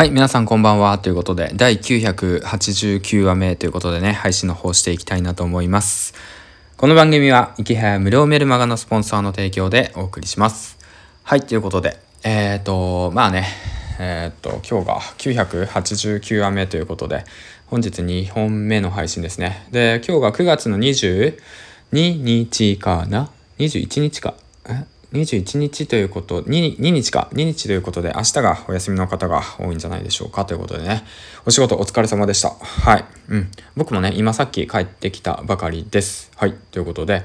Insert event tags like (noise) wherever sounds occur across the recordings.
はい、皆さんこんばんは。ということで、第989話目ということでね、配信の方していきたいなと思います。この番組は、池早無料メルマガのスポンサーの提供でお送りします。はい、ということで、えっ、ー、と、まあね、えっ、ー、と、今日が989話目ということで、本日2本目の配信ですね。で、今日が9月の22日かな ?21 日か。21日ということ、2, 2日か、2日ということで、明日がお休みの方が多いんじゃないでしょうかということでね、お仕事お疲れ様でした。はい。うん。僕もね、今さっき帰ってきたばかりです。はい。ということで、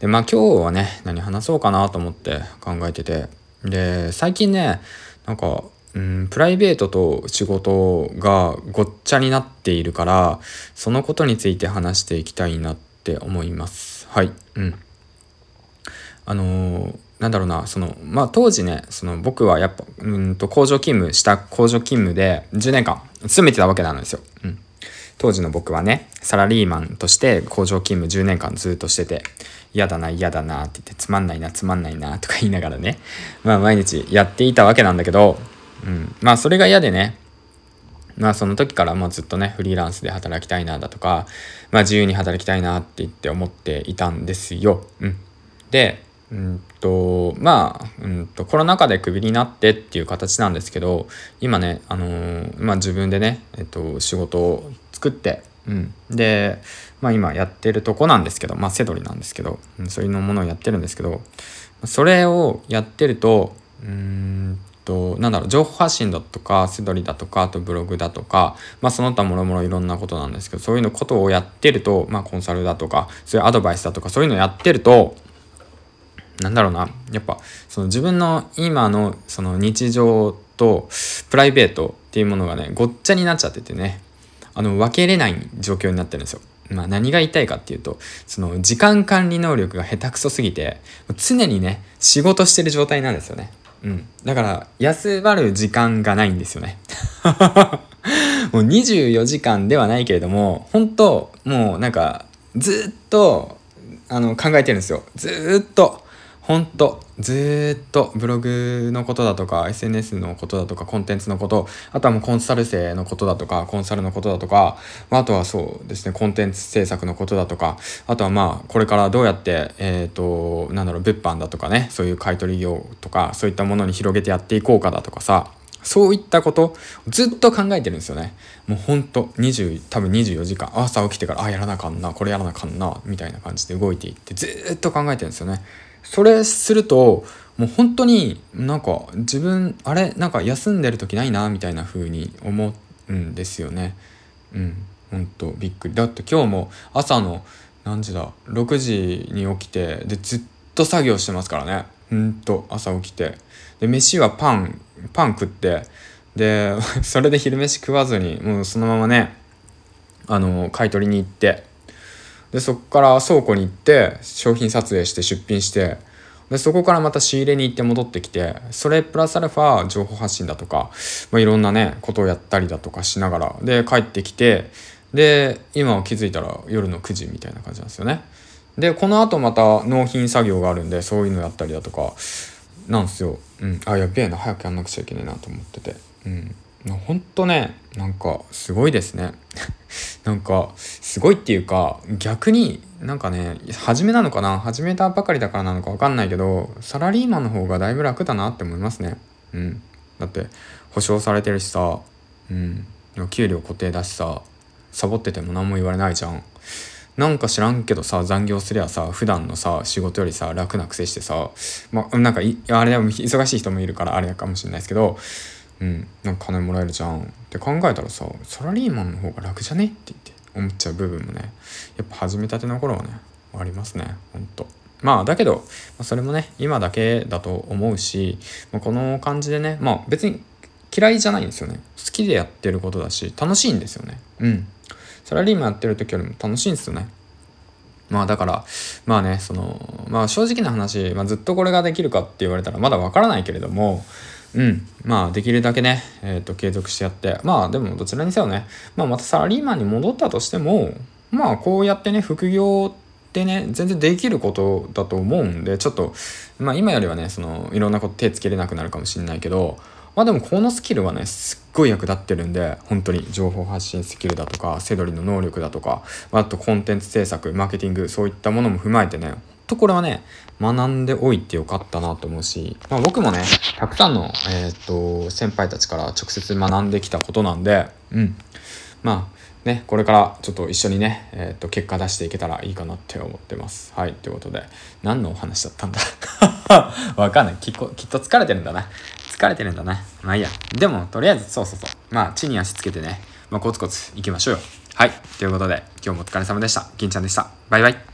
で、まあ今日はね、何話そうかなと思って考えてて、で、最近ね、なんか、うん、プライベートと仕事がごっちゃになっているから、そのことについて話していきたいなって思います。はい。うん。あのー、なんだろうなそのまあ当時ねその僕はやっぱうんと工場勤務した工場勤務で10年間勤めてたわけなんですよ。うん、当時の僕はねサラリーマンとして工場勤務10年間ずっとしてて嫌だな嫌だなって言ってつまんないなつまんないなとか言いながらねまあ毎日やっていたわけなんだけど、うん、まあそれが嫌でねまあその時からもうずっとねフリーランスで働きたいなだとかまあ自由に働きたいなって言って思っていたんですよ。うん、でうんとまあ、うんと、コロナ禍でクビになってっていう形なんですけど今ね、あのー、まあ、自分でね、えっと、仕事を作って、うん、で、まあ、今やってるとこなんですけど、まあ、セドリなんですけど、うん、そういうのものをやってるんですけどそれをやってるとうんとなんだろう情報発信だとかセドリだとかあとブログだとか、まあ、その他もろもろいろんなことなんですけどそういうのことをやってると、まあ、コンサルだとかそういうアドバイスだとかそういうのをやってるとなんだろうなやっぱその自分の今のその日常とプライベートっていうものがねごっちゃになっちゃっててねあの分けれない状況になってるんですよ。まあ何が言いたいかっていうとその時間管理能力が下手くそすぎて常にね仕事してる状態なんですよね。うん、だから休まる時間がないんですよね。(laughs) もう24時間ではないけれども本当もうなんかずっとあの考えてるんですよずっとほんとずっとブログのことだとか SNS のことだとかコンテンツのことあとはもうコンサル生のことだとかコンサルのことだとかあとはそうですねコンテンツ制作のことだとかあとはまあこれからどうやってえっ、ー、となんだろう物販だとかねそういう買い取り業とかそういったものに広げてやっていこうかだとかさそういったことずっと考えてるんですよね。もうほんと20多分24時間朝起きてからあやらなあかんなこれやらなあかんなみたいな感じで動いていってずっと考えてるんですよね。それするともう本当になんか自分あれ？なんか休んでる時ないなみたいな風に思うんですよね。うん、ほんとびっくり。だって今日も朝の何時だ？6時に起きてでずっと作業してますからね。ほんと朝起きて。で飯はパンパン食ってで (laughs) それで昼飯食わずにもうそのままねあの買い取りに行ってでそこから倉庫に行って商品撮影して出品してでそこからまた仕入れに行って戻ってきてそれプラスアルファ情報発信だとか、まあ、いろんなねことをやったりだとかしながらで帰ってきてで今気づいたら夜の9時みたいな感じなんですよね。でこのあとまた納品作業があるんでそういうのやったりだとかなんですよ。うん、あやべえな早くやんなくちゃいけないなと思ってて。うんほんとねなんかすごいですね。(laughs) なんかすごいっていうか逆になんかね初めなのかな？始めたばかりだからなのか分かんないけどサラリーマンの方がだいぶ楽だなって思いますね。うん。だって保証されてるしさうん。給料固定だしさサボってても何も言われないじゃん。なんか知らんけどさ残業すりゃさ普段のさ仕事よりさ楽な癖してさまあなんかあれでも忙しい人もいるからあれかもしれないですけどうん、なんか金もらえるじゃん。って考えたらさサラリーマンの方が楽じゃね？って言って思っちゃう部分もねやっぱ始めたての頃はねありますね。ほんと。まあだけどそれもね今だけだと思うしまあこの感じでねまあ別に嫌いじゃないんですよね。好きでやってることだし楽しいんですよね。うん。サラリーマンやってる時よりも楽しいんですよね。まあだからまあねそのまあ正直な話、まあ、ずっとこれができるかって言われたらまだわからないけれどもうん。まあ、できるだけね、えっ、ー、と、継続してやって。まあ、でも、どちらにせよね、まあ、またサラリーマンに戻ったとしても、まあ、こうやってね、副業ってね、全然できることだと思うんで、ちょっと、まあ、今よりはね、その、いろんなこと手つけれなくなるかもしれないけど、まあでもこのスキルはねすっごい役立ってるんで本当に情報発信スキルだとかセドリの能力だとかあとコンテンツ制作マーケティングそういったものも踏まえてねとこれはね学んでおいてよかったなと思うし、まあ、僕もねたくさんの、えー、と先輩たちから直接学んできたことなんでうんまあね、これからちょっと一緒にね、えっ、と、結果出していけたらいいかなって思ってます。はい、ということで、何のお話だったんだ？(laughs) わかんない。きっきっと疲れてるんだな。疲れてるんだな。まあいいや。でも、とりあえず、そうそうそう。まあ、地に足つけてね、まあ、コツコツ行きましょうよ。はい、ということで、今日もお疲れ様でした。銀ちゃんでした。バイバイ。